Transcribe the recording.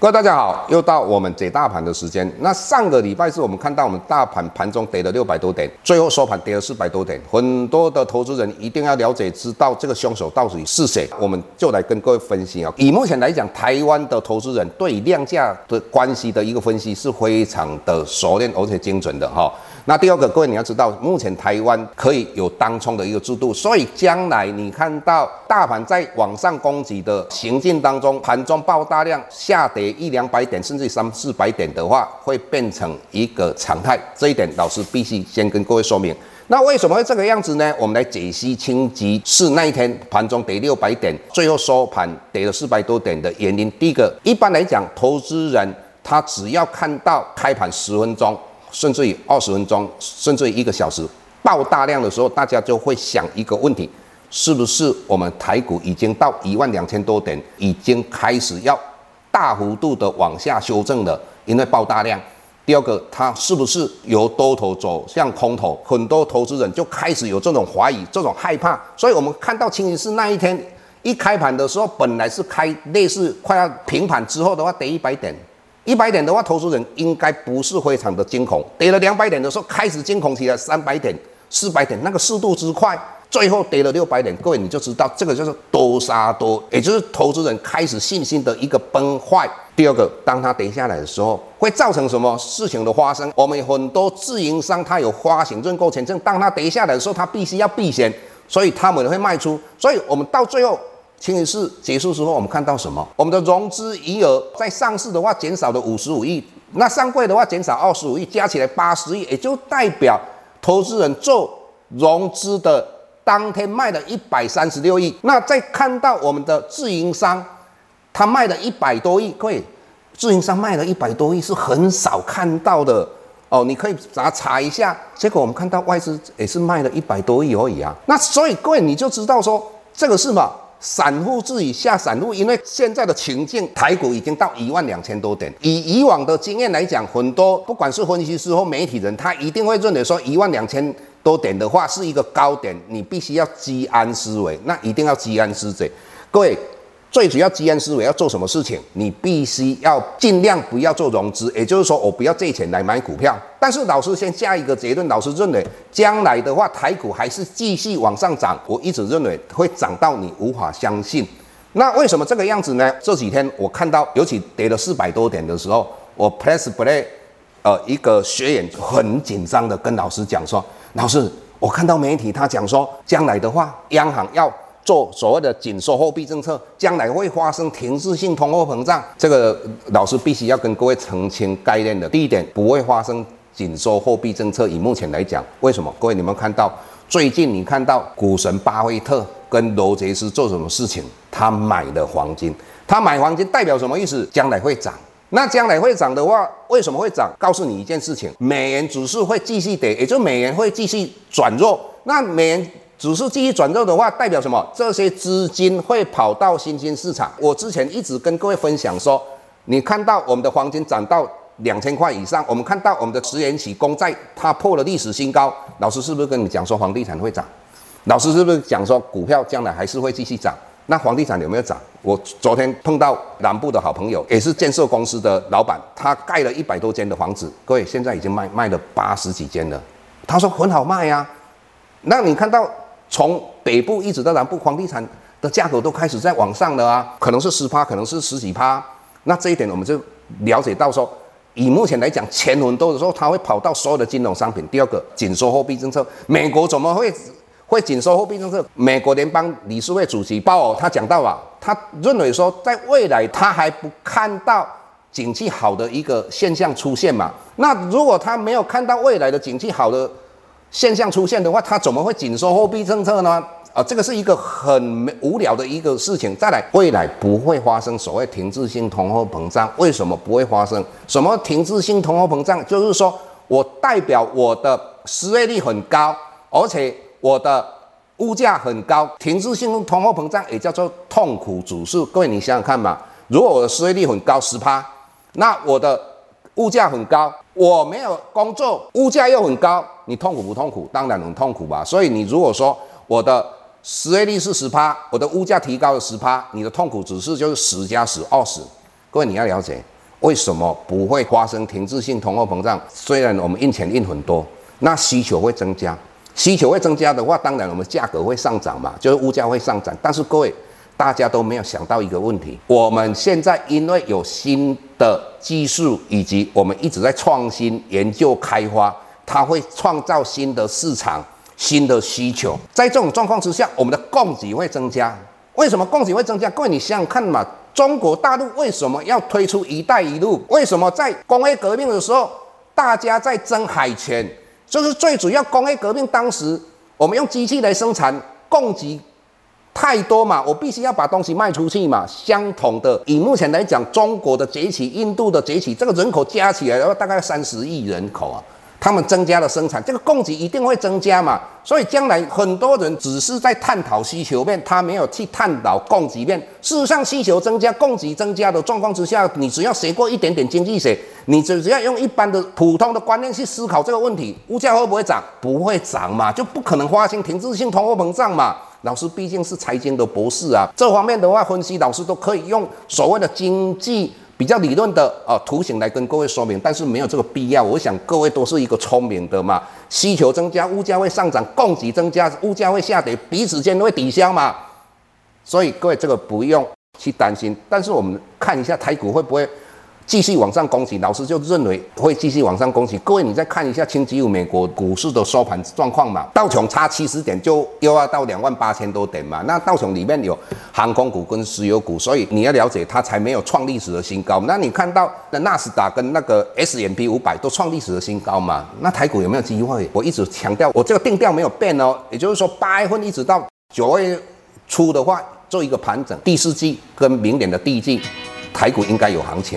各位大家好，又到我们解大盘的时间。那上个礼拜是我们看到我们大盘盘中跌了六百多点，最后收盘跌了四百多点。很多的投资人一定要了解，知道这个凶手到底是谁。我们就来跟各位分析啊。以目前来讲，台湾的投资人对量价的关系的一个分析是非常的熟练而且精准的哈。那第二个，各位你要知道，目前台湾可以有当冲的一个制度，所以将来你看到大盘在往上攻击的行进当中，盘中爆大量下跌一两百点，甚至三四百点的话，会变成一个常态。这一点老师必须先跟各位说明。那为什么会这个样子呢？我们来解析清吉是那一天盘中跌六百点，最后收盘跌了四百多点的原因。第一个，一般来讲，投资人他只要看到开盘十分钟。甚至于二十分钟，甚至于一个小时爆大量的时候，大家就会想一个问题：是不是我们台股已经到一万两千多点，已经开始要大幅度的往下修正了？因为爆大量。第二个，它是不是由多头走向空头？很多投资人就开始有这种怀疑、这种害怕。所以我们看到清一色那一天一开盘的时候，本来是开类似快要平盘之后的话，跌一百点。一百点的话，投资人应该不是非常的惊恐。跌了两百点的时候，开始惊恐起来，三百点、四百点，那个速度之快，最后跌了六百点，各位你就知道这个就是多杀多，也就是投资人开始信心的一个崩坏。第二个，当它跌下来的时候，会造成什么事情的发生？我们很多自营商他有发行认购权证，当它跌下来的时候，他必须要避险，所以他们会卖出。所以我们到最后。清一色结束之后，我们看到什么？我们的融资余额在上市的话减少了五十五亿，那上柜的话减少二十五亿，加起来八十亿，也就代表投资人做融资的当天卖了一百三十六亿。那再看到我们的自营商，他卖了一百多亿，各位，自营商卖了一百多亿是很少看到的哦，你可以查查一下。结果我们看到外资也是卖了一百多亿而已啊。那所以各位你就知道说这个是什么？散户自己下散户，因为现在的情境，台股已经到一万两千多点。以以往的经验来讲，很多不管是分析师或媒体人，他一定会认为说一万两千多点的话是一个高点，你必须要居安思危，那一定要居安思危。各位。最主要，基安思维要做什么事情？你必须要尽量不要做融资，也就是说，我不要借钱来买股票。但是老师先下一个结论，老师认为将来的话，台股还是继续往上涨。我一直认为会涨到你无法相信。那为什么这个样子呢？这几天我看到，尤其跌了四百多点的时候，我 Plus Play 呃一个学员很紧张的跟老师讲说：“老师，我看到媒体他讲说，将来的话，央行要。”做所谓的紧缩货币政策，将来会发生停滞性通货膨胀，这个老师必须要跟各位澄清概念的。第一点，不会发生紧缩货币政策。以目前来讲，为什么？各位你们看到最近你看到股神巴菲特跟罗杰斯做什么事情？他买的黄金，他买黄金代表什么意思？将来会涨。那将来会涨的话，为什么会涨？告诉你一件事情，美元指数会继续跌，也就美元会继续转弱。那美元。指数继续转弱的话，代表什么？这些资金会跑到新兴市场。我之前一直跟各位分享说，你看到我们的黄金涨到两千块以上，我们看到我们的十年期公债它破了历史新高。老师是不是跟你讲说房地产会涨？老师是不是讲说股票将来还是会继续涨？那房地产有没有涨？我昨天碰到南部的好朋友，也是建设公司的老板，他盖了一百多间的房子，各位现在已经卖卖了八十几间了。他说很好卖呀。那你看到？从北部一直到南部，房地产的价格都开始在往上了啊，可能是十趴，可能是十几趴。那这一点我们就了解到说，以目前来讲，钱很多的时候，它会跑到所有的金融商品。第二个，紧缩货币政策，美国怎么会会紧缩货币政策？美国联邦理事会主席鲍尔他讲到啊，他认为说，在未来他还不看到景气好的一个现象出现嘛。那如果他没有看到未来的景气好的，现象出现的话，它怎么会紧缩货币政策呢？啊、这个是一个很无聊的一个事情。再来，未来不会发生所谓停滞性通货膨胀。为什么不会发生？什么停滞性通货膨胀？就是说我代表我的失业率很高，而且我的物价很高。停滞性通货膨胀也叫做痛苦指数。各位，你想想看嘛，如果我的失业率很高，十趴，那我的物价很高，我没有工作，物价又很高。你痛苦不痛苦？当然很痛苦吧。所以你如果说我的失业率是十趴，我的物价提高了十趴，你的痛苦指数就是十加十二十。各位你要了解，为什么不会发生停滞性通货膨胀？虽然我们印钱印很多，那需求会增加，需求会增加的话，当然我们价格会上涨嘛，就是物价会上涨。但是各位，大家都没有想到一个问题，我们现在因为有新的技术，以及我们一直在创新研究开发，它会创造新的市场、新的需求。在这种状况之下，我们的供给会增加。为什么供给会增加？各位你想想看嘛，中国大陆为什么要推出“一带一路”？为什么在工业革命的时候，大家在争海权？就是最主要工业革命当时，我们用机器来生产，供给。太多嘛，我必须要把东西卖出去嘛。相同的，以目前来讲，中国的崛起、印度的崛起，这个人口加起来的话，大概三十亿人口啊。他们增加了生产，这个供给一定会增加嘛。所以将来很多人只是在探讨需求面，他没有去探讨供给面。事实上，需求增加、供给增加的状况之下，你只要学过一点点经济学，你只只要用一般的普通的观念去思考这个问题，物价会不会涨？不会涨嘛，就不可能发生停滞性通货膨胀嘛。老师毕竟是财经的博士啊，这方面的话分析，老师都可以用所谓的经济比较理论的啊图形来跟各位说明，但是没有这个必要。我想各位都是一个聪明的嘛，需求增加，物价会上涨；供给增加，物价会下跌，彼此间都会抵消嘛。所以各位这个不用去担心。但是我们看一下台股会不会？继续往上攻击，老师就认为会继续往上攻击。各位，你再看一下星期五美国股市的收盘状况嘛，道琼差七十点就又要到两万八千多点嘛。那道琼里面有航空股跟石油股，所以你要了解它才没有创历史的新高。那你看到那纳斯达跟那个 S&P 五百都创历史的新高嘛？那台股有没有机会？我一直强调，我这个定调没有变哦。也就是说，八月份一直到九月初的话，做一个盘整，第四季跟明年的第一季，台股应该有行情。